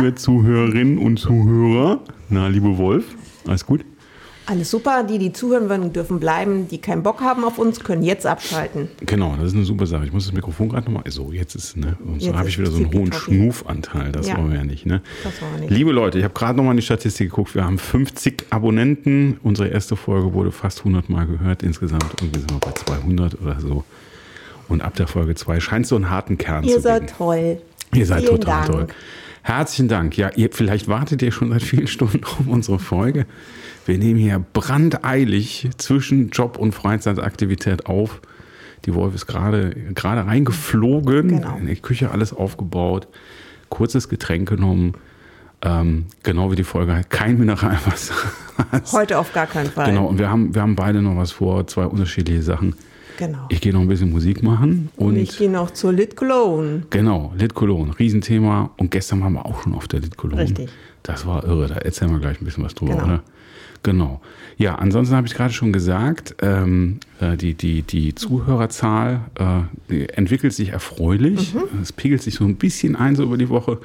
Liebe Zuhörerinnen und Zuhörer. Na, liebe Wolf, alles gut? Alles super. Die, die zuhören wollen, dürfen bleiben. Die keinen Bock haben auf uns, können jetzt abschalten. Genau, das ist eine super Sache. Ich muss das Mikrofon gerade nochmal. So, jetzt ist, ne? Und so habe ich wieder so einen hohen. Schnufanteil. Das Ja. wollen wir ja nicht, ne? Das wollen wir nicht. Liebe Leute, ich habe gerade nochmal in die Statistik geguckt. Wir haben 50 Abonnenten. Unsere erste Folge wurde fast 100 Mal gehört. Insgesamt irgendwie sind wir bei 200 oder so. Und ab der Folge 2 scheint es so einen harten Kern Ihr zu seid geben. toll. Ihr seid Vielen total Dank. toll. Herzlichen Dank. Ja, ihr, vielleicht wartet ihr schon seit vielen Stunden auf unsere Folge. Wir nehmen hier brandeilig zwischen Job und Freizeitaktivität auf. Die Wolf ist gerade gerade reingeflogen, Genau. in die Küche alles aufgebaut, kurzes Getränk genommen, ähm, genau wie die Folge halt, kein Mineralwasser. Heute auf gar keinen Fall. genau, und wir haben, wir haben beide noch was vor, zwei unterschiedliche Sachen. Genau. Ich gehe noch ein bisschen Musik machen und Und ich gehe noch zur Lit Cologne. Genau, Lit Cologne, Riesenthema. Und gestern waren wir auch schon auf der Lit Cologne. Richtig. Das war irre, da erzählen wir gleich ein bisschen was drüber, Genau. oder? Genau. Ja, ansonsten habe ich gerade schon gesagt, ähm, äh, die, die, die Zuhörerzahl äh, die entwickelt sich erfreulich. Mhm. Es pegelt sich so ein bisschen ein so über die Woche,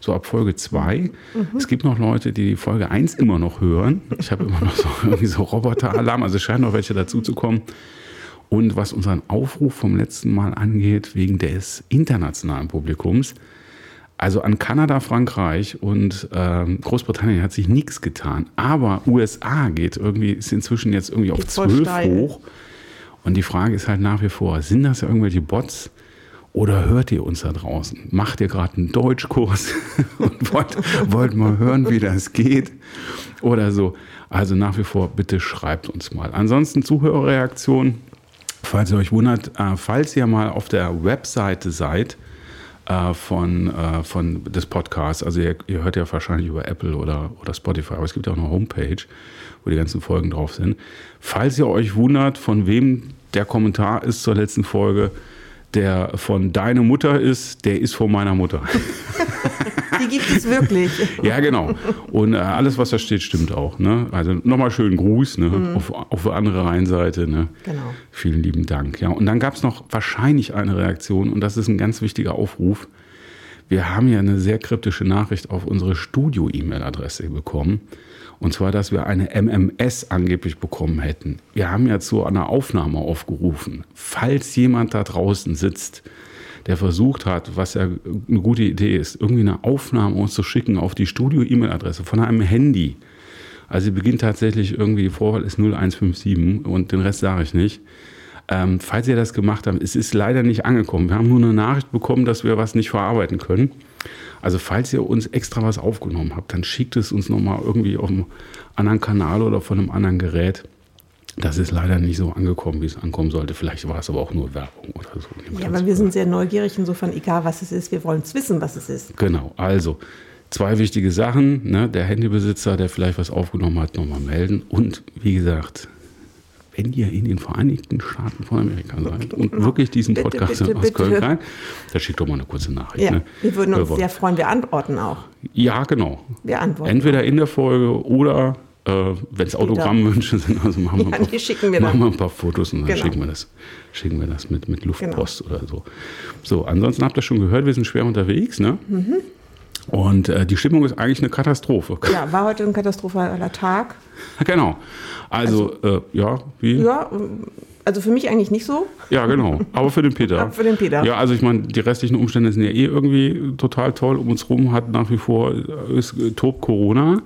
so ab Folge 2. Mhm. Es gibt noch Leute, die die Folge 1 immer noch hören. Ich habe immer noch so, irgendwie so Roboteralarm, also es scheinen noch welche dazu zu kommen. Und was unseren Aufruf vom letzten Mal angeht, wegen des internationalen Publikums, also an Kanada, Frankreich und ähm, Großbritannien hat sich nichts getan. Aber USA geht irgendwie, ist inzwischen jetzt irgendwie auf Geht voll zwölf hoch. Und die Frage ist halt nach wie vor, sind das irgendwelche Bots oder hört ihr uns da draußen? Macht ihr gerade einen Deutschkurs und wollt, wollt mal hören, wie das geht oder so? Also nach wie vor, bitte schreibt uns mal. Ansonsten Zuhörerreaktion, falls ihr euch wundert, äh, falls ihr mal auf der Webseite seid, äh, von, äh, von des Podcasts. Also ihr, ihr hört ja wahrscheinlich über Apple oder, oder Spotify, aber es gibt ja auch eine Homepage, wo die ganzen Folgen drauf sind. Falls ihr euch wundert, von wem der Kommentar ist zur letzten Folge, der von deine Mutter ist, der ist von meiner Mutter. Die gibt es wirklich. ja, genau. Und äh, alles, was da steht, stimmt auch. Ne? Also nochmal schönen Gruß ne? auf, auf die andere Rheinseite. Ne? Genau. Vielen lieben Dank. Ja, und dann gab es noch wahrscheinlich eine Reaktion und das ist ein ganz wichtiger Aufruf. Wir haben ja eine sehr kryptische Nachricht auf unsere Studio-E-Mail-Adresse bekommen. Und zwar, dass wir eine MMS angeblich bekommen hätten. Wir haben ja zu einer Aufnahme aufgerufen. Falls jemand da draußen sitzt, der versucht hat, was ja eine gute Idee ist, irgendwie eine Aufnahme uns zu schicken auf die Studio-E-Mail-Adresse von einem Handy. Also sie beginnt tatsächlich irgendwie, die Vorwahl ist 0157 und den Rest sage ich nicht. Ähm, falls ihr das gemacht habt, es ist leider nicht angekommen. Wir haben nur eine Nachricht bekommen, dass wir was nicht verarbeiten können. Also falls ihr uns extra was aufgenommen habt, dann schickt es uns nochmal irgendwie auf einem anderen Kanal oder von einem anderen Gerät. Das ist leider nicht so angekommen, wie es ankommen sollte. Vielleicht war es aber auch nur Werbung oder so. Ja, aber wir sind sehr neugierig, insofern egal was es ist, wir wollen es wissen, was es ist. Genau, also zwei wichtige Sachen. Ne? Der Handybesitzer, der vielleicht was aufgenommen hat, nochmal melden. Und wie gesagt, wenn ihr in den Vereinigten Staaten von Amerika seid und wirklich diesen Bitte, Podcast bitte, aus bitte. Köln rein, dann schickt doch mal eine kurze Nachricht. Ja, ne? wir würden uns sehr freuen, wir antworten auch. Ja, genau. Wir antworten. Entweder in der Folge oder äh, wenn es Autogrammwünsche sind, also machen wir, Ja, ein paar, wir machen wir ein paar Fotos und dann Genau. schicken wir das, schicken wir das mit, mit Luftpost oder so. So, ansonsten habt ihr schon gehört, wir sind schwer unterwegs, ne? Mhm. Und äh, die Stimmung ist eigentlich eine Katastrophe. Ja, war heute ein katastrophaler Tag. genau. Also, äh, ja, wie? Ja, also für mich eigentlich nicht so. Ja, genau. Aber für den Peter. Aber für den Peter. Ja, also ich meine, die restlichen Umstände sind ja eh irgendwie total toll. Um uns rum hat nach wie vor äh, ist, äh, tobt Corona.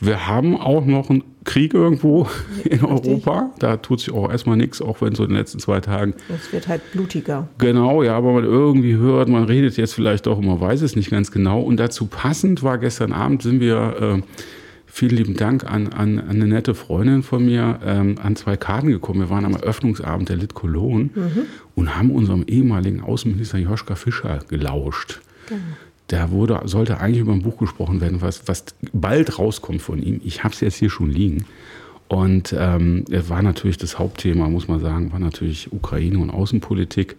Wir haben auch noch einen Krieg irgendwo in Europa. Da tut sich auch erstmal nichts, auch wenn so in den letzten zwei Tagen. Es wird halt blutiger. Genau, ja, aber man irgendwie hört, man redet jetzt vielleicht doch, und man weiß es nicht ganz genau. Und dazu passend war gestern Abend, sind wir, äh, vielen lieben Dank an, an, an eine nette Freundin von mir, ähm, an zwei Karten gekommen. Wir waren am Eröffnungsabend der Lit Cologne und haben unserem ehemaligen Außenminister Joschka Fischer gelauscht. Da wurde, sollte eigentlich über ein Buch gesprochen werden, was, was bald rauskommt von ihm. Ich habe es jetzt hier schon liegen. Und ähm, war natürlich das Hauptthema, muss man sagen, war natürlich Ukraine und Außenpolitik.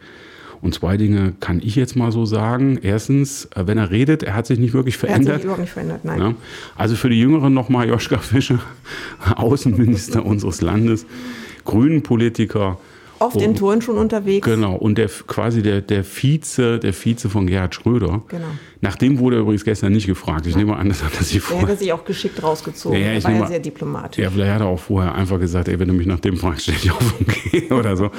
Und zwei Dinge kann ich jetzt mal so sagen. Erstens, äh, wenn er redet, er hat sich nicht wirklich verändert. Er hat sich überhaupt nicht verändert, nein. Ja? Also für die Jüngeren nochmal Joschka Fischer, Außenminister unseres Landes, Grünen-Politiker, oft in Touren schon unterwegs. Genau, und der quasi der, der Vize, der Vize von Gerhard Schröder. Genau. Nach dem wurde er übrigens gestern nicht gefragt. Ich nehme an, das hat er sich vorher. Er hätte sich auch geschickt rausgezogen. Ja, ich war ja sehr diplomatisch. Ja, vielleicht hat er auch vorher einfach gesagt, ey, wenn du mich nach dem fragst, stell dich auf und geh oder so.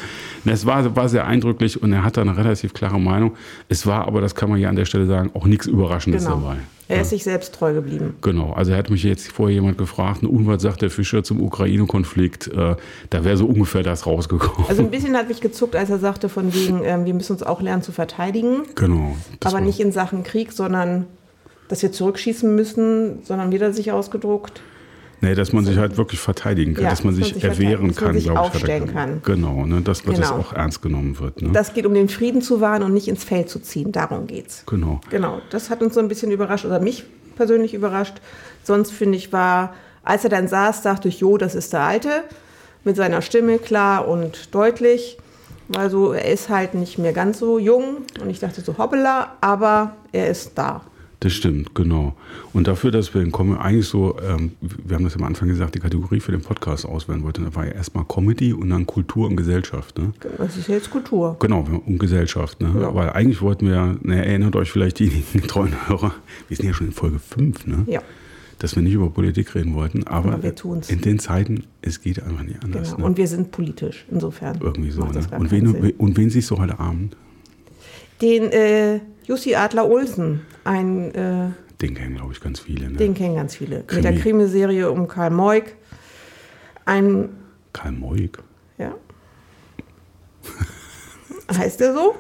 Das war, war sehr eindrücklich und er hat da eine relativ klare Meinung. Es war aber, das kann man ja an der Stelle sagen, auch nichts Überraschendes genau. dabei. Er ist sich selbst treu geblieben. Genau, also er hat mich jetzt vorher jemand gefragt, und was sagt der Fischer zum Ukraine-Konflikt? Äh, da wäre so ungefähr das rausgekommen. Also ein bisschen hat mich gezuckt, als er sagte, von wegen, ähm, wir müssen uns auch lernen zu verteidigen. Genau. Aber nicht in Sachen Krieg, sondern dass wir zurückschießen müssen, sondern wieder sich ausgedruckt. Nee, dass man sich halt wirklich verteidigen kann, ja, dass man sich, sich erwehren kann, glaube ich. Aufstellen kann. Genau, ne, dass genau. das auch ernst genommen wird. Ne? Das geht um den Frieden zu wahren und nicht ins Feld zu ziehen. Darum geht's. Genau. Genau. Das hat uns so ein bisschen überrascht, oder mich persönlich überrascht. Sonst finde ich war, als er dann saß, dachte ich, jo, das ist der Alte. Mit seiner Stimme klar und deutlich. Also er ist halt nicht mehr ganz so jung. Und ich dachte so, hoppala, aber er ist da. Das stimmt, genau. Und dafür, dass wir den Comedy eigentlich so, ähm, wir haben das am Anfang gesagt, die Kategorie für den Podcast auswählen wollten, da war ja erstmal Comedy und dann Kultur und Gesellschaft. Ne? Das ist jetzt Kultur. Genau, und Gesellschaft. Ne? Ja. Aber eigentlich wollten wir, ne, erinnert euch vielleicht diejenigen treuen Hörer, wir sind ja schon in Folge 5, ne? Ja. Dass wir nicht über Politik reden wollten, aber, tun's. in den Zeiten, es geht einfach nicht anders. Genau. Ne? Und wir sind politisch, insofern. Irgendwie so. Ne? Und, wen, und wen siehst du heute Abend? Den äh, Jussi Adler Olsen, ein. Äh, den kennen, glaube ich, ganz viele. Ne? Den kennen ganz viele. Krimi. Mit der Krimiserie um Karl Moik. Ein. Karl Moik? Ja. heißt der so?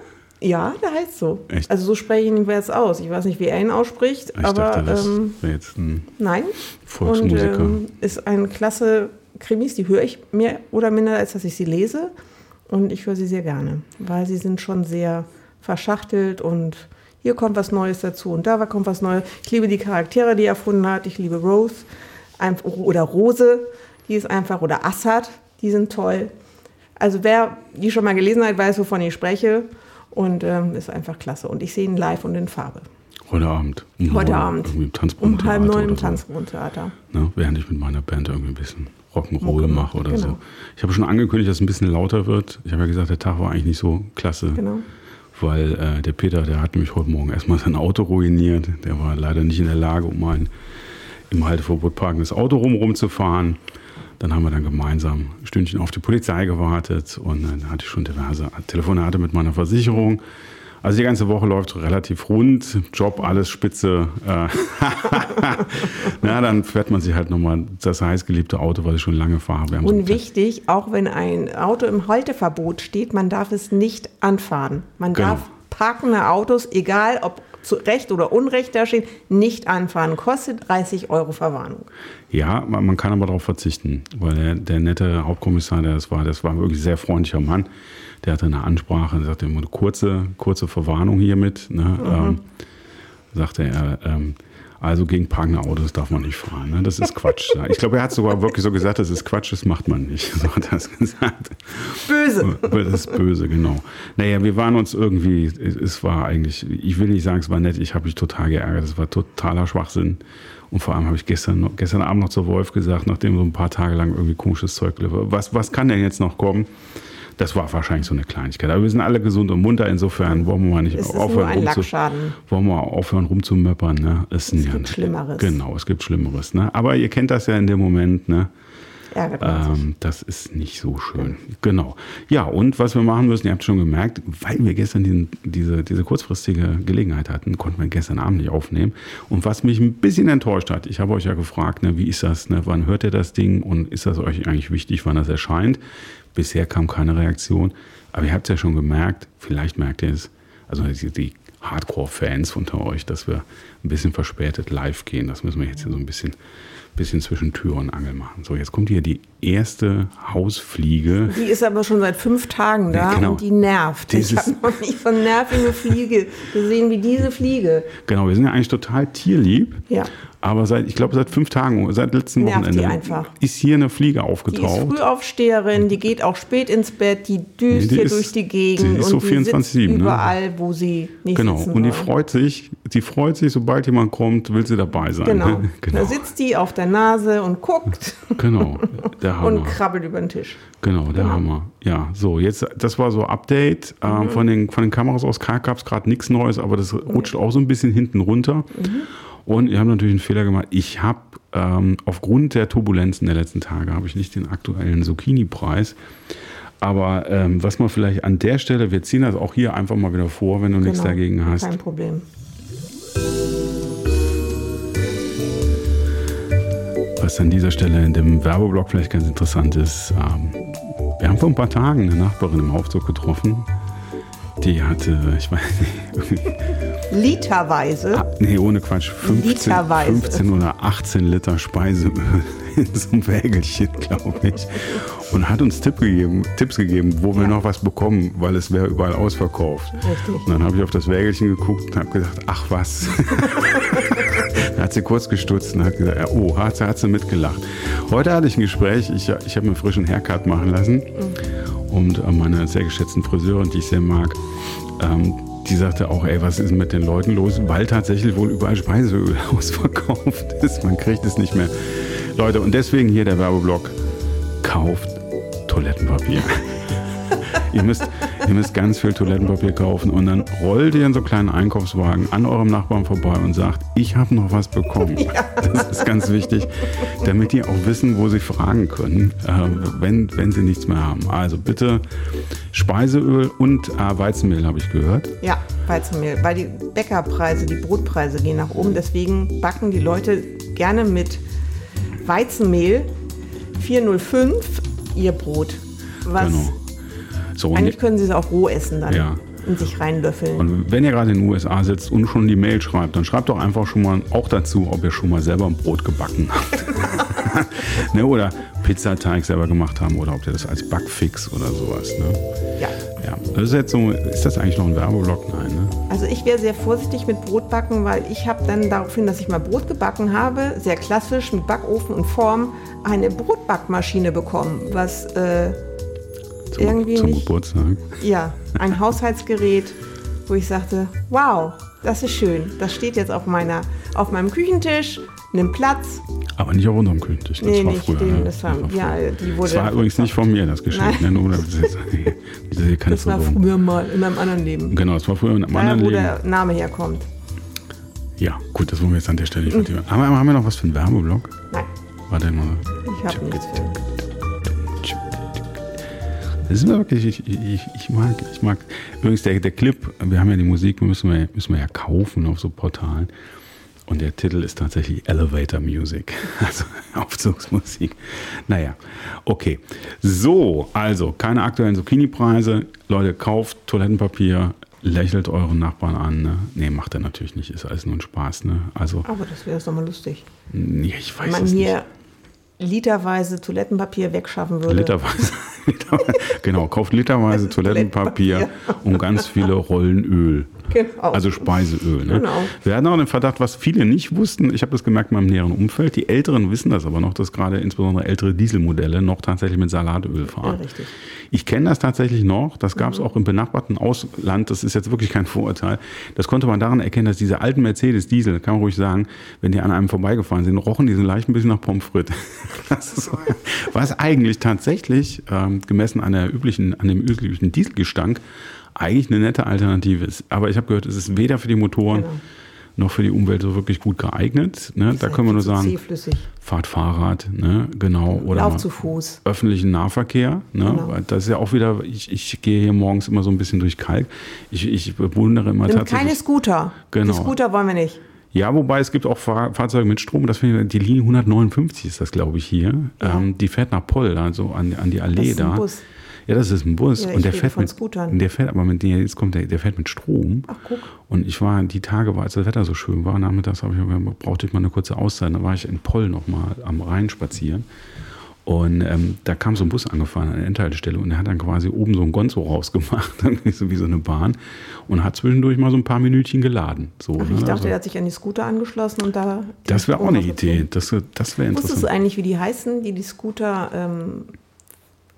Ja, der heißt so. Echt? Also so spreche ich ihn jetzt aus. Ich weiß nicht, wie er ihn ausspricht, ich aber dachte, das ähm, jetzt ein nein. Volksmusiker. Und, ähm, ist ein klasse Krimis, die höre ich mehr oder minder, als dass ich sie lese. Und ich höre sie sehr gerne, weil sie sind schon sehr verschachtelt und hier kommt was Neues dazu und da kommt was Neues. Ich liebe die Charaktere, die er erfunden hat. Ich liebe Rose oder Rose, die ist einfach, oder Assad, die sind toll. Also wer die schon mal gelesen hat, weiß, wovon ich spreche und ähm, ist einfach klasse. Und ich sehe ihn live und in Farbe. Heute Abend. Um Heute Abend. um halb neun im Tanzgrundtheater. So. Ne, während ich mit meiner Band irgendwie ein bisschen Rock'n'Roll mache oder genau. so. Ich habe schon angekündigt, dass es ein bisschen lauter wird. Ich habe ja gesagt, der Tag war eigentlich nicht so klasse. Genau weil äh, der Peter, der hat nämlich heute Morgen erstmal sein Auto ruiniert. Der war leider nicht in der Lage, um ein im Halteverbot parkendes Auto rum zu fahren. Dann haben wir dann gemeinsam ein Stündchen auf die Polizei gewartet und dann hatte ich schon diverse Telefonate mit meiner Versicherung. Also die ganze Woche läuft relativ rund, Job alles spitze. Äh, Na, dann fährt man sich halt nochmal das heißgeliebte Auto, was ich schon lange fahre. Und wichtig, auch wenn ein Auto im Halteverbot steht, man darf es nicht anfahren. Man genau. darf parkende Autos, egal ob zu Recht oder Unrecht da stehen, nicht anfahren. Kostet 30 Euro Verwarnung. Ja, man kann aber darauf verzichten, weil der, der nette Hauptkommissar, der das war, das war wirklich ein sehr freundlicher Mann der hatte eine Ansprache, sagte immer eine kurze, kurze Verwarnung hiermit. Ne? Mhm. Ähm, sagte er, ähm, also gegen parkende Autos darf man nicht fahren. Ne? Das ist Quatsch. ich glaube, er hat sogar wirklich so gesagt, das ist Quatsch, das macht man nicht. So hat er es gesagt. Böse. Das ist böse, genau. Naja, wir waren uns irgendwie, es war eigentlich, ich will nicht sagen, es war nett, ich habe mich total geärgert. Es war totaler Schwachsinn. Und vor allem habe ich gestern, gestern Abend noch zur Wolf gesagt, nachdem so ein paar Tage lang irgendwie komisches Zeug lief, was, was kann denn jetzt noch kommen? Das war wahrscheinlich so eine Kleinigkeit. Aber wir sind alle gesund und munter. Insofern wollen wir mal nicht aufhören, rumzu, wollen wir aufhören rumzumöppern. Ne? Es, es gibt Schlimmeres. Genau, es gibt Schlimmeres. Ne? Aber ihr kennt das ja in dem Moment. Ne? Ähm, das ist nicht so schön. Genau. Ja, und was wir machen müssen, ihr habt schon gemerkt, weil wir gestern diesen, diese, diese kurzfristige Gelegenheit hatten, konnten wir gestern Abend nicht aufnehmen. Und was mich ein bisschen enttäuscht hat, ich habe euch ja gefragt, ne, wie ist das, ne, wann hört ihr das Ding und ist das euch eigentlich wichtig, wann das erscheint? Bisher kam keine Reaktion. Aber ihr habt es ja schon gemerkt, vielleicht merkt ihr es, also die Hardcore-Fans unter euch, dass wir ein bisschen verspätet live gehen. Das müssen wir jetzt hier so ein bisschen bisschen zwischen Tür und Angel machen. So, jetzt kommt hier die erste Hausfliege. Die ist aber schon seit fünf Tagen da Ja, genau. und die nervt. Das ich habe noch nicht so eine nervige Fliege gesehen wie diese Fliege. Genau, wir sind ja eigentlich total tierlieb. Ja. Aber seit, ich glaube, seit fünf Tagen, seit letztem Nervt Wochenende ist hier eine Fliege Die ist aufgetaucht. Frühaufsteherin, die geht auch spät ins Bett, die düst Nee, hier ist- durch die Gegend die ist so und die sitzt 24/7, ne? überall, wo sie nicht Genau, und die freut sich, die freut sich, sobald jemand kommt, will sie dabei sein. Genau. ne? Da genau. sitzt die auf der Nase und guckt Genau, der Hammer. und krabbelt über den Tisch. Genau, der Hammer. Ja, so, jetzt, das war so Update. Mhm. Ähm, von, den, von den Kameras aus gab es gerade nichts Neues, aber das rutscht auch so ein bisschen hinten runter. Mhm. Und ihr habt natürlich einen Fehler gemacht. Ich habe ähm, aufgrund der Turbulenzen der letzten Tage habe ich nicht den aktuellen Zucchini-Preis. Aber ähm, was man vielleicht an der Stelle, wir ziehen das auch hier einfach mal wieder vor, wenn du nichts Genau, dagegen hast. Kein Problem. Was an dieser Stelle in dem Werbeblock vielleicht ganz interessant ist, ähm, wir haben vor ein paar Tagen eine Nachbarin im Aufzug getroffen, die hatte, ich weiß nicht, Literweise. ah, nee, ohne Quatsch, 15, Literweise. 15 oder 18 Liter Speiseöl in so einem Wägelchen, glaube ich. Und hat uns Tipp gegeben, Tipps gegeben, wo wir Ja. noch was bekommen, weil es wäre überall ausverkauft. Richtig. Und dann habe ich auf das Wägelchen geguckt und habe gedacht, ach was. Hat sie kurz gestutzt und hat gesagt, oh, hat hat sie mitgelacht. Heute hatte ich ein Gespräch, ich, ich habe mir frischen Haircut machen lassen. Und äh, meine sehr geschätzten Friseurin, die ich sehr mag, ähm, die sagte auch, ey, was ist denn mit den Leuten los? Weil tatsächlich wohl überall Speiseöl ausverkauft ist. Man kriegt es nicht mehr. Leute, und deswegen hier der Werbeblock. Kauft Toilettenpapier. ihr, müsst, ihr müsst ganz viel Toilettenpapier kaufen und dann rollt ihr in so einen kleinen Einkaufswagen an eurem Nachbarn vorbei und sagt, ich habe noch was bekommen. Das ist ganz wichtig, damit die auch wissen, wo sie fragen können, äh, wenn, wenn sie nichts mehr haben. Also bitte Speiseöl und äh, Weizenmehl, habe ich gehört. Ja, Weizenmehl. Weil die Bäckerpreise, die Brotpreise gehen nach oben. Deswegen backen die Leute gerne mit Weizenmehl 405 ihr Brot. Was Genau. So, eigentlich können sie es auch roh essen dann Ja. und sich reinlöffeln. Und wenn ihr gerade in den USA sitzt und schon die Mail schreibt, dann schreibt doch einfach schon mal auch dazu, ob ihr schon mal selber ein Brot gebacken habt. ne, oder Pizzateig selber gemacht haben oder ob ihr das als Backfix oder sowas. Ne? ja. Ja, das ist jetzt so, ist das eigentlich noch ein Werbeblock? Nein, ne? Also ich wäre sehr vorsichtig mit Brotbacken, weil ich habe dann daraufhin, dass ich mal Brot gebacken habe, sehr klassisch mit Backofen und Form, eine Brotbackmaschine bekommen, was äh, Zum, irgendwie zum nicht, Geburtstag. ja, ein Haushaltsgerät, wo ich sagte, wow, das ist schön, das steht jetzt auf meiner, auf meinem Küchentisch, nimmt Platz. Aber nicht auf unserem Küchentisch. Das Nee, war nicht früher. den, ne? das war- früher. ja, die wurde- das war übrigens nicht von mir, das Geschenk. Ne? Nur, das ist, das hier keine Das war früher mal in meinem anderen Leben. Genau, das war früher in einem anderen wo Leben. der Name herkommt. Ja, gut, das wollen wir jetzt an der Stelle nicht vertiefen. Aber haben wir noch was für einen Werbeblock? Nein, Warte mal. ich habe nichts für. Das ist mir wirklich, ich, ich, ich mag, ich mag. Übrigens, der, der Clip, wir haben ja die Musik, müssen wir, müssen wir ja kaufen auf so Portalen. Und der Titel ist tatsächlich Elevator Music, also Aufzugsmusik. Naja, okay. So, also keine aktuellen Zucchini-Preise. Leute, kauft Toilettenpapier, lächelt euren Nachbarn an. Ne? Nee, macht er natürlich nicht, ist alles nur ein Spaß. Ne? Also, Aber das wäre doch mal lustig. nee, ich weiß man es nicht. hier literweise Toilettenpapier wegschaffen würde. Literweise. genau, kauft literweise Toilettenpapier und ganz viele Rollen Öl. Genau. Also Speiseöl. Ne? Genau. Wir hatten auch den Verdacht, was viele nicht wussten. Ich habe das gemerkt in meinem näheren Umfeld. Die Älteren wissen das aber noch, dass gerade insbesondere ältere Dieselmodelle noch tatsächlich mit Salatöl fahren. Ja, richtig. Ich kenne das tatsächlich noch. Das gab es auch im benachbarten Ausland. Das ist jetzt wirklich kein Vorurteil. Das konnte man daran erkennen, dass diese alten Mercedes-Diesel, kann man ruhig sagen, wenn die an einem vorbeigefahren sind, rochen die so leicht ein bisschen nach Pommes frites. Ist, was eigentlich tatsächlich, ähm, gemessen an, der üblichen, an dem üblichen Dieselgestank, eigentlich eine nette Alternative ist. Aber ich habe gehört, es ist weder für die Motoren Genau. noch für die Umwelt so wirklich gut geeignet. Ne? Da können wir nur sagen, fahrt Fahrrad, ne? genau. Oder Lauf zu Fuß. öffentlichen Nahverkehr. Ne? Genau. Das ist ja auch wieder, ich, ich gehe hier morgens immer so ein bisschen durch Kalk. Ich, ich bewundere immer Nimm tatsächlich. keine Scooter. Genau. Die Scooter wollen wir nicht. Ja, wobei es gibt auch Fahr Fahrzeuge mit Strom. Das finde ich, die Linie 159 ist das, glaube ich, hier. Ähm, die fährt nach Poll, also an, an die Das Allee ist ein da. Bus. Ja, das ist ein Bus Ja, und der fährt mit Scootern. Der fährt aber mit der jetzt kommt der, der fährt mit Strom. Ach, guck. Und ich war die Tage, als das Wetter so schön war, nachmittags habe ich brauchte ich mal eine kurze Auszeit. Da war ich in Poll noch mal am Rhein spazieren. Und ähm, da kam so ein Bus angefahren an der Endhaltestelle und der hat dann quasi oben so ein Gonzo rausgemacht, so wie so eine Bahn und hat zwischendurch mal so ein paar Minütchen geladen. So, Ach, ne? ich dachte, Also, er hat sich an die Scooter angeschlossen und da. das wäre auch eine. Idee. Das, das wäre Wusstest du interessant. eigentlich, wie die heißen, die die Scooter ähm,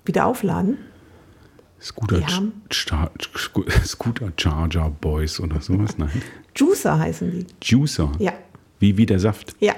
wieder aufladen? Scooter, Char Sco- Scooter Charger Boys oder sowas? Nein. Juicer heißen die. Juicer. Ja, Wie, wie der Saft. ja.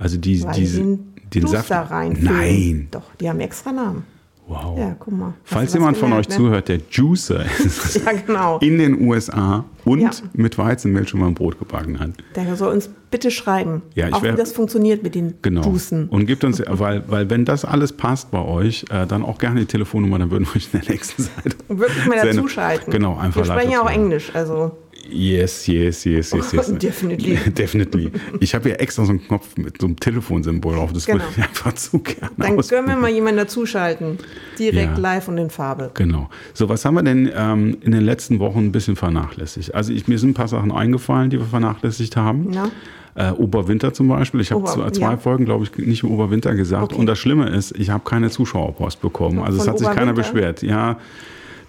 Also die, Weil diese, die den, den Saft. reinfüllen. Nein. Doch, die haben extra Namen. Wow. Ja, guck mal. Falls jemand von euch ne? zuhört, der Juicer ist Ja, genau. in den USA und Ja. mit Weizenmehl schon mal ein Brot gebacken hat. Der soll uns bitte schreiben, Ja, auch wär- wie das funktioniert mit den Genau. Juicen. Und gibt uns, weil, weil wenn das alles passt bei euch, äh, dann auch gerne die Telefonnummer, dann würden wir euch in der nächsten Seite. Und wirklich mal dazuschalten. Genau, einfach Wir sprechen ja auch. Englisch, also Yes, yes, yes, yes, yes. Definitely. Definitely. Ich habe hier extra so einen Knopf mit so einem Telefonsymbol drauf. Das Genau. würde ich einfach zu gerne dann können wir mal jemanden dazuschalten. Direkt Ja. live und in Farbe. Genau. So, was haben wir denn ähm, in den letzten Wochen ein bisschen vernachlässigt? Also ich, mir sind ein paar Sachen eingefallen, die wir vernachlässigt haben. Na? Äh, Oberwinter zum Beispiel. Ich habe zwei, ja. Folgen, glaube ich, nicht über Oberwinter gesagt. Okay. Und das Schlimme ist, ich habe keine Zuschauerpost bekommen. Also es hat sich keiner beschwert. Ja,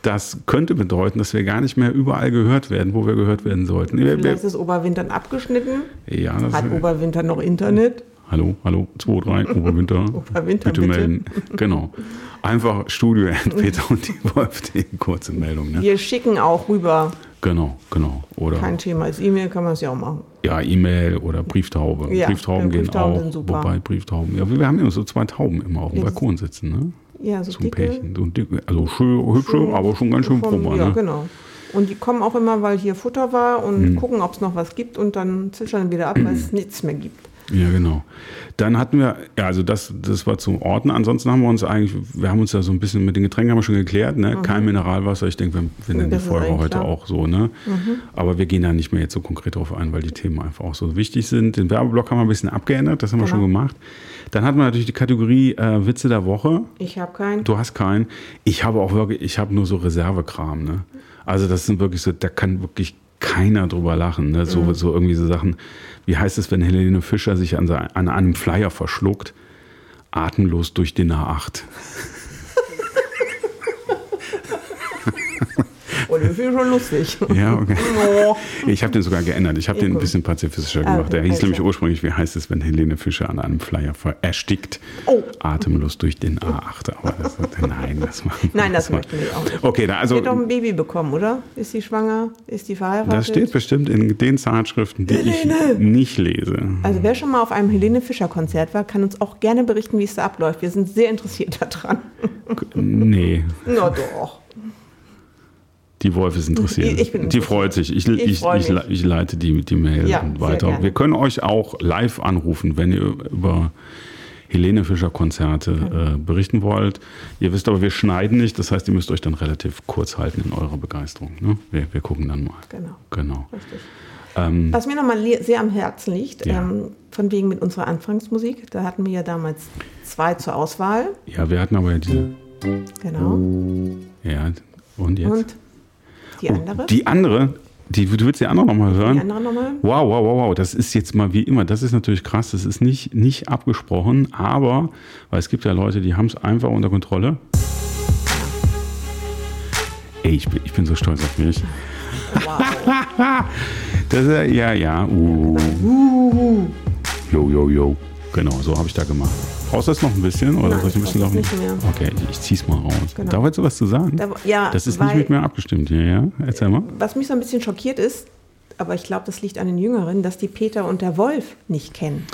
das könnte bedeuten, dass wir gar nicht mehr überall gehört werden, wo wir gehört werden sollten. Vielleicht ist Oberwintern abgeschnitten. ja, Hat Oberwinter noch Internet? Hallo, hallo, 2, 3, Oberwinter. Oberwinter, bitte, bitte. melden. Genau. Einfach Studio Peter und die Wolf, die kurze Meldung. Ne? Wir schicken auch rüber. Genau, genau. Oder Kein Thema. Als E-Mail kann man es ja auch machen. ja, E-Mail oder Brieftaube. Ja, Brieftauben gehen Brieftauben auch. sind super. Wobei Brieftauben, ja, wir haben immer so zwei Tauben immer auf dem Ja, Balkon sitzen, ne? Ja, so So dicke. Pärchen. So dicke, also schön, hübsche, aber schon ganz schön Vom- prober, Ja, ne? genau. Und die kommen auch immer, weil hier Futter war und Hm. gucken, ob es noch was gibt und dann zwitschern wieder ab, weil es nichts mehr gibt. Ja, genau. Dann hatten wir, ja, also das, das war zum Orten. Ansonsten haben wir uns eigentlich, wir haben uns ja so ein bisschen mit den Getränken haben wir schon geklärt, ne? Kein Mineralwasser. Ich denke, wir, wir nennen die Mhm. Eigentlich heute klar. Mhm. auch so, ne? Aber wir gehen da nicht mehr jetzt so konkret drauf ein, weil die Themen einfach auch so wichtig sind. Den Werbeblock haben wir ein bisschen abgeändert, das haben wir Genau. schon gemacht. Dann hatten wir natürlich die Kategorie äh, Witze der Woche. Ich habe keinen. Du hast keinen. Ich habe auch wirklich, ich habe nur so Reservekram, ne? Also das sind wirklich so, da kann wirklich keiner drüber lachen, ne? Mhm. So, so irgendwie so Sachen. Wie heißt es, wenn Helene Fischer sich an, an einem Flyer verschluckt? Atemlos durch den A8. Oh, das ist schon lustig. Ja, okay. Oh. Ich habe den sogar geändert. Ich habe den ein bisschen pazifistischer Ah, gemacht. Der hieß also. nämlich ursprünglich, wie heißt es, wenn Helene Fischer an einem Flyer erstickt? Oh. Atemlos durch den A8. Aber das, nein, das machen Nein, das war- möchten wir auch nicht. Okay, da, also Sie hat doch ein Baby bekommen, oder? Ist sie schwanger? Ist die verheiratet? Das steht bestimmt in den Zeitschriften, die ich nicht lese. Also wer schon mal auf einem Helene Fischer Konzert war, kann uns auch gerne berichten, wie es da abläuft. Wir sind sehr interessiert daran. Nee, Na doch. Die Wolf ist interessiert. Ich- ich bin die freut sich. Ich, Ich ich, ich, leite die, die Mail Ja, weiter. Wir können euch auch live anrufen, wenn ihr über Helene Fischer Konzerte äh, berichten wollt. Ihr wisst aber, wir schneiden nicht. Das heißt, ihr müsst euch dann relativ kurz halten in eurer Begeisterung. Ne? Wir, wir gucken dann mal. Genau. Genau. Ähm, Was mir nochmal sehr am Herzen liegt, Ja. ähm, von wegen mit unserer Anfangsmusik, da hatten wir ja damals zwei zur Auswahl. ja, wir hatten aber ja diese. Genau. Ja, und jetzt? Und die andere? Oh, Die andere, die, du willst die andere nochmal hören? Die andere nochmal? Wow, wow, wow, wow. Das ist jetzt mal wie immer. Das ist natürlich krass. Das ist nicht, nicht abgesprochen, aber, weil es gibt ja Leute, die haben es einfach unter Kontrolle. Ey, ich bin, ich bin so stolz auf mich. Wow. Das, ist- ja, ja. Uh. Jo, jo, jo. Genau, so habe ich da gemacht. Brauchst du das noch ein bisschen? Oder Nein, soll ich ein ich bisschen das nicht mehr. Okay, ich, ich zieh's mal raus. Genau. Darf jetzt was zu sagen? Da- ja, das ist nicht weil- mit mir abgestimmt hier, ja? Erzähl mal. Was mich so ein bisschen schockiert ist, aber ich glaube, das liegt an den Jüngeren, dass die Peter und der Wolf nicht kennen.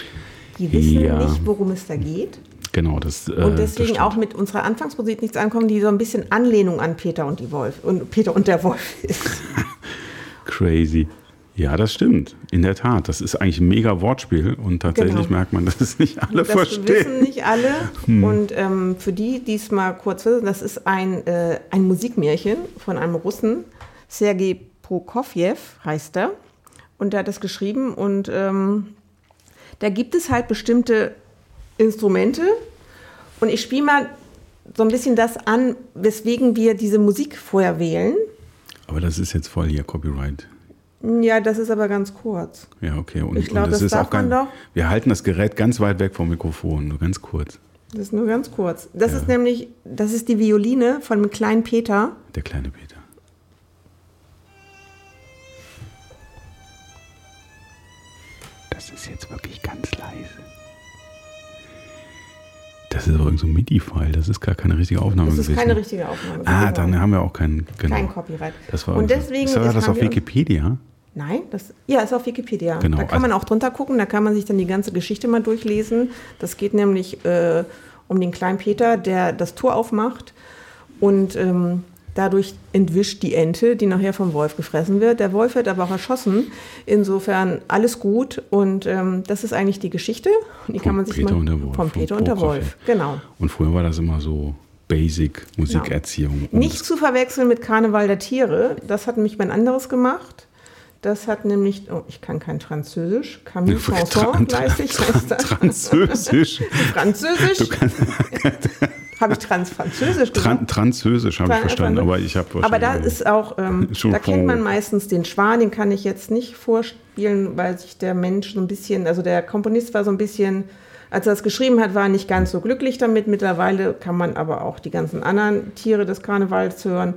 Die wissen Ja. nicht, worum es da geht. Genau, das. Äh, Und deswegen auch mit unserer Anfangsmusik nichts ankommen, die so ein bisschen Anlehnung an Peter und die Wolf und Peter und der Wolf ist. Crazy. Ja, das stimmt. In der Tat. Das ist eigentlich ein mega Wortspiel und tatsächlich Genau. merkt man, dass es nicht alle Das verstehen. wissen nicht alle. Hm. Und ähm, für die, die es mal kurz wissen, das ist ein, äh, ein Musikmärchen von einem Russen, Sergei Prokofjew heißt er. Und der hat das geschrieben und ähm, da gibt es halt bestimmte Instrumente. Und ich spiele mal so ein bisschen das an, weswegen wir diese Musik vorher wählen. Aber das ist jetzt voll hier Copyright. Ja, das ist aber ganz kurz. Ja, okay. Und, Ich glaub, und das ist darf auch doch. Wir halten das Gerät ganz weit weg vom Mikrofon, nur ganz kurz. Das ist nur ganz kurz. Das ist nämlich, das ist die Violine von dem kleinen Peter. Der kleine Peter. Das ist jetzt wirklich ganz leise. Das ist aber irgend so ein MIDI-File, das ist gar keine richtige Aufnahme Das ist gewesen. keine richtige Aufnahme. Ah, Genau. dann haben wir auch keinen. Genau. Kein Copyright. Das war Und deswegen war ist- das haben auf Wikipedia? Nein, das ja ist auf Wikipedia. Genau, Da kann also- man auch drunter gucken, da kann man sich dann die ganze Geschichte mal durchlesen. Das geht nämlich äh, um den kleinen Peter, der das Tor aufmacht und ähm, dadurch entwischt die Ente, die nachher vom Wolf gefressen wird. Der Wolf wird aber auch erschossen. Insofern alles gut und ähm, das ist eigentlich die Geschichte. Und die Vom kann man sich Peter mal und der Wolf, vom vom Peter und der. Wolf. Genau. Und früher war das immer so Basic Musikerziehung. Und Nicht zu verwechseln mit Karneval der Tiere. Das hat nämlich mein anderes gemacht. Das hat nämlich, oh, ich kann kein Französisch, Camille Chanson, weiß ich, heißt das. Französisch. Französisch? Du kannst, Habe ich trans Französisch gesagt? Tran Französisch habe ich verstanden, aber ich habe Aber da ist auch, ähm, da kennt man meistens den Schwan, den kann ich jetzt nicht vorspielen, weil sich der Mensch so ein bisschen, also der Komponist war so ein bisschen, als er das geschrieben hat, war er nicht ganz so glücklich damit. Mittlerweile kann man aber auch die ganzen anderen Tiere des Karnevals hören.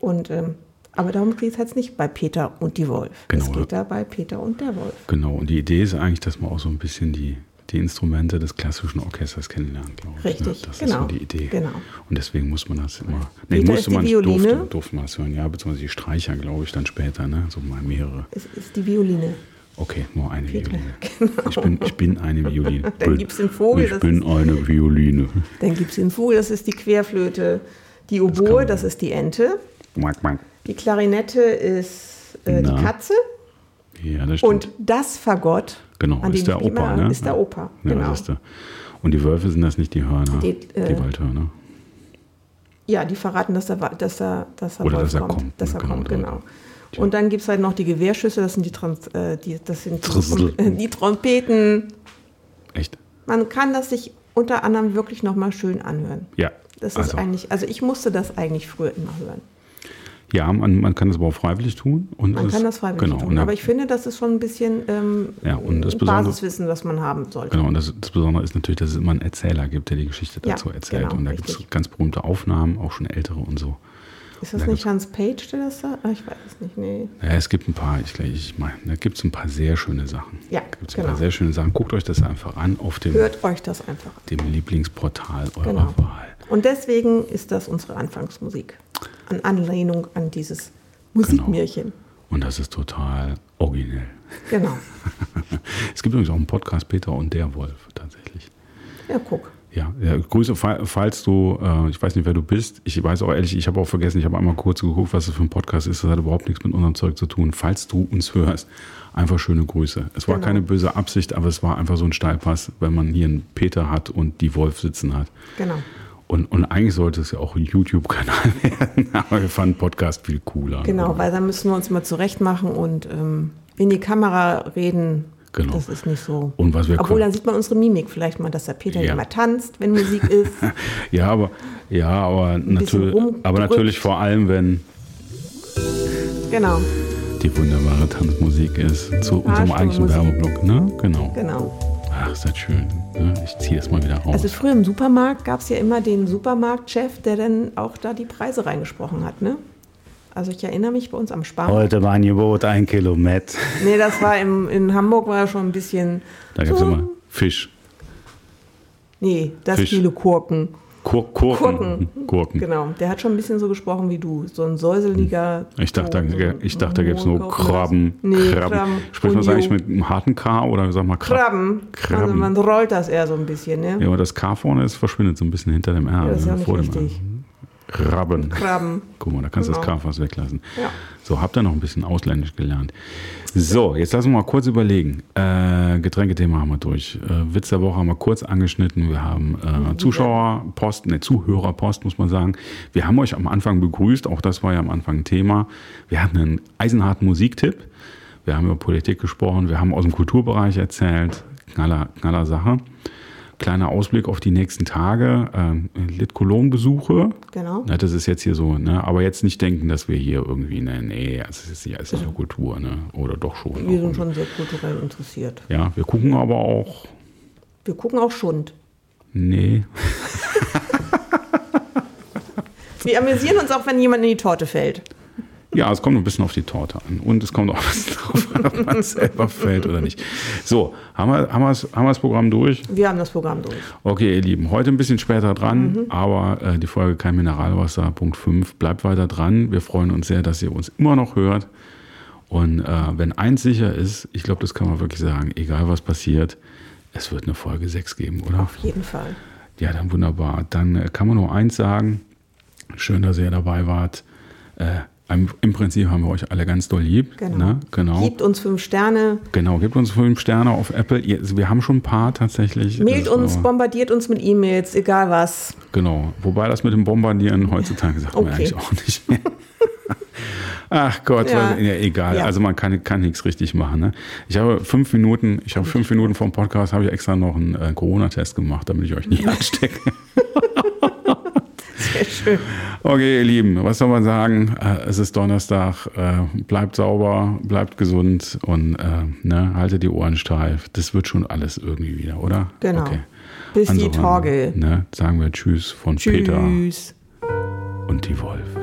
Und, ähm, aber darum geht es jetzt nicht bei Peter und die Wolf. Genau, es ja. geht da bei Peter und der Wolf. Genau, und die Idee ist eigentlich, dass man auch so ein bisschen die, die Instrumente des klassischen Orchesters kennenlernt, glaube ich. Richtig, ne? Das genau, ist so die Idee. genau. Und deswegen muss man das immer. Peter musste man, Violine. Durfte, durfte man das hören, ja, beziehungsweise die Streicher, glaube ich, dann später, ne? So mal mehrere. Es ist die Violine. Okay, nur eine Peter, Violine. Ich, bin, ich bin eine Violine. Dann Bin- gibt's den Vogel, Ich das bin eine Violine. Dann gibt es den Vogel, das ist die Querflöte. Die Oboe, man- das ist die Ente. Mack, mack. Die Klarinette ist äh, die. Katze. Ja, das stimmt. Und das Fagott, Genau, ist der Opa, ne? ist der Opa. Ja, genau. ist der. Und die Wölfe sind das nicht die Hörner, Die, die, äh, Waldhörner. Ja, die verraten, dass Wa- dass der, dass der Oder Wolf dass er kommt. kommt, Dass ne? er Genau, kommt, genau. Tja. Und dann gibt es halt noch die Gewehrschüsse, das sind die, Trans, äh, die, das sind die. Trom- die Trompeten. Echt? Man kann das sich unter anderem wirklich nochmal schön anhören. Ja. Das also, ist eigentlich, also ich musste das eigentlich früher immer hören. Ja, man, man kann das aber auch freiwillig tun. Und Man es kann das freiwillig genau, tun. Und Aber ich finde, das ist schon ein bisschen ähm, Ja, und das Basiswissen, was man haben sollte. Genau, und das, das Besondere ist natürlich, dass es immer einen Erzähler gibt, der die Geschichte Ja, dazu erzählt. genau, und da gibt es ganz berühmte Aufnahmen, auch schon ältere und so. Ist das Da nicht Hans Page, der das sagt? Ah, ich weiß es nicht, nee. Ja, es gibt ein paar, ich, ich meine, da gibt es ein paar sehr schöne Sachen. Ja, gibt's ein genau. paar sehr schöne Sachen. Guckt euch das einfach an auf dem, Hört euch das einfach an. dem Lieblingsportal eurer Genau. Wahl. Und deswegen ist das unsere Anfangsmusik. An Anlehnung an dieses Musikmärchen. Und das ist total originell. Genau. Es gibt übrigens auch einen Podcast Peter und der Wolf tatsächlich. Ja, guck. Ja, ja Grüße, fa- falls du, äh, ich weiß nicht, wer du bist. Ich weiß auch ehrlich, ich habe auch vergessen, ich habe einmal kurz geguckt, was das für ein Podcast ist. Das hat überhaupt nichts mit unserem Zeug zu tun. Falls du uns hörst, einfach schöne Grüße. Es war Genau. keine böse Absicht, aber es war einfach so ein Steilpass, wenn man hier einen Peter hat und die Wolf sitzen hat. Genau. Und, und eigentlich sollte es ja auch ein YouTube-Kanal werden, aber wir fanden Podcast viel cooler. Genau, weil da müssen wir uns mal zurecht machen und ähm, in die Kamera reden. Genau. Das ist nicht so. Und was wir Obwohl, dann sieht man unsere Mimik vielleicht mal, dass der Peter Ja. immer tanzt, wenn Musik ist. Ja, aber, ja, aber, rumdrückt. aber natürlich vor allem, wenn genau, die wunderbare Tanzmusik ist zu unserem eigentlichen. Werbeblock. Ne? Genau. genau. Ach, ist das schön. Ne? Ich ziehe es mal wieder raus. Also früher im Supermarkt gab es ja immer den Supermarktchef, der dann auch da die Preise reingesprochen hat, ne? Also ich erinnere mich bei uns am Spar. Heute war ein Gebot ein Kilometer. Nee, das war im, in Hamburg war schon ein bisschen. Da gab es so, immer Fisch, Nee, das Fisch. viele Kurken. Kur Kurken. Gurken. Genau, der hat schon ein bisschen so gesprochen wie du. So ein säuseliger. Ich dachte, so, da, ich dachte, da gäbe es nur Krabben. Nee, Krabben. Krabben. Spricht man das eigentlich mit einem harten K oder sag mal Krabben? Krabben. Also man rollt das eher so ein bisschen, ne? Ja, aber das K vorne ist, verschwindet so ein bisschen hinter dem R. Ja, das ist ja ne, nicht vor dem richtig. R. Krabben. Krabben. Guck mal, da kannst du das Genau. K fast weglassen. Ja. So, habt ihr noch ein bisschen ausländisch gelernt. So, jetzt lassen wir mal kurz überlegen. Äh, Getränkethema haben wir durch. Äh, Witz der Woche haben wir kurz angeschnitten. Wir haben äh, Zuschauerpost, ne, Zuhörerpost, muss man sagen. Wir haben euch am Anfang begrüßt. Auch das war ja am Anfang ein Thema. Wir hatten einen eisenharten Musiktipp. Wir haben über Politik gesprochen. Wir haben aus dem Kulturbereich erzählt. Knaller, knaller Sache. Kleiner Ausblick auf die nächsten Tage. Ähm, Lit-Cologne-Besuche. Genau. Ja, das ist jetzt hier so, ne? aber jetzt nicht denken, dass wir hier irgendwie, ne, nee, also es ist ja es ist ja Kultur, ne? oder doch schon. Wir sind schon sehr kulturell interessiert. Ja, wir gucken aber auch, Wir gucken auch Schund. nee, Wir amüsieren uns auch, wenn jemand in die Torte fällt. Ja, es kommt ein bisschen auf die Torte an. Und es kommt auch bisschen drauf an, ob man selber fällt oder nicht. So, haben wir, haben, wir das, haben wir das Programm durch? Wir haben das Programm durch. Okay, ihr Lieben, heute ein bisschen später dran, aber äh, die Folge Kein Mineralwasser, Punkt 5, bleibt weiter dran. Wir freuen uns sehr, dass ihr uns immer noch hört. Und äh, wenn eins sicher ist, ich glaube, das kann man wirklich sagen, egal was passiert, es wird eine Folge 6 geben, oder? Auf jeden Fall. Ja, dann wunderbar. Dann äh, kann man nur eins sagen. Schön, dass ihr dabei wart. Äh, im, Prinzip haben wir euch alle ganz doll lieb. Genau. Ne? genau. Gebt uns fünf Sterne, Genau, gebt uns fünf Sterne auf Apple. Also wir haben schon ein paar tatsächlich. mailt uns, bombardiert uns mit E-Mails, egal was. Genau. Wobei das mit dem Bombardieren heutzutage sagt man Okay. eigentlich auch nicht mehr. Ach Gott, Ja. was, ja, egal. Ja. Also man kann, kann nichts richtig machen. Ne? Ich habe fünf Minuten, ich habe fünf Minuten vom Podcast, habe ich extra noch einen äh, Corona-Test gemacht, damit ich euch nicht anstecke. Sehr schön. Okay, ihr Lieben, was soll man sagen? Äh, es ist Donnerstag. Äh, bleibt sauber, bleibt gesund und äh, ne, haltet die Ohren steif. Das wird schon alles irgendwie wieder, oder? Genau. Okay. Bis die Ansonsten, Torgel. Ne, sagen wir Tschüss von Peter Tschüss. und die Wolf.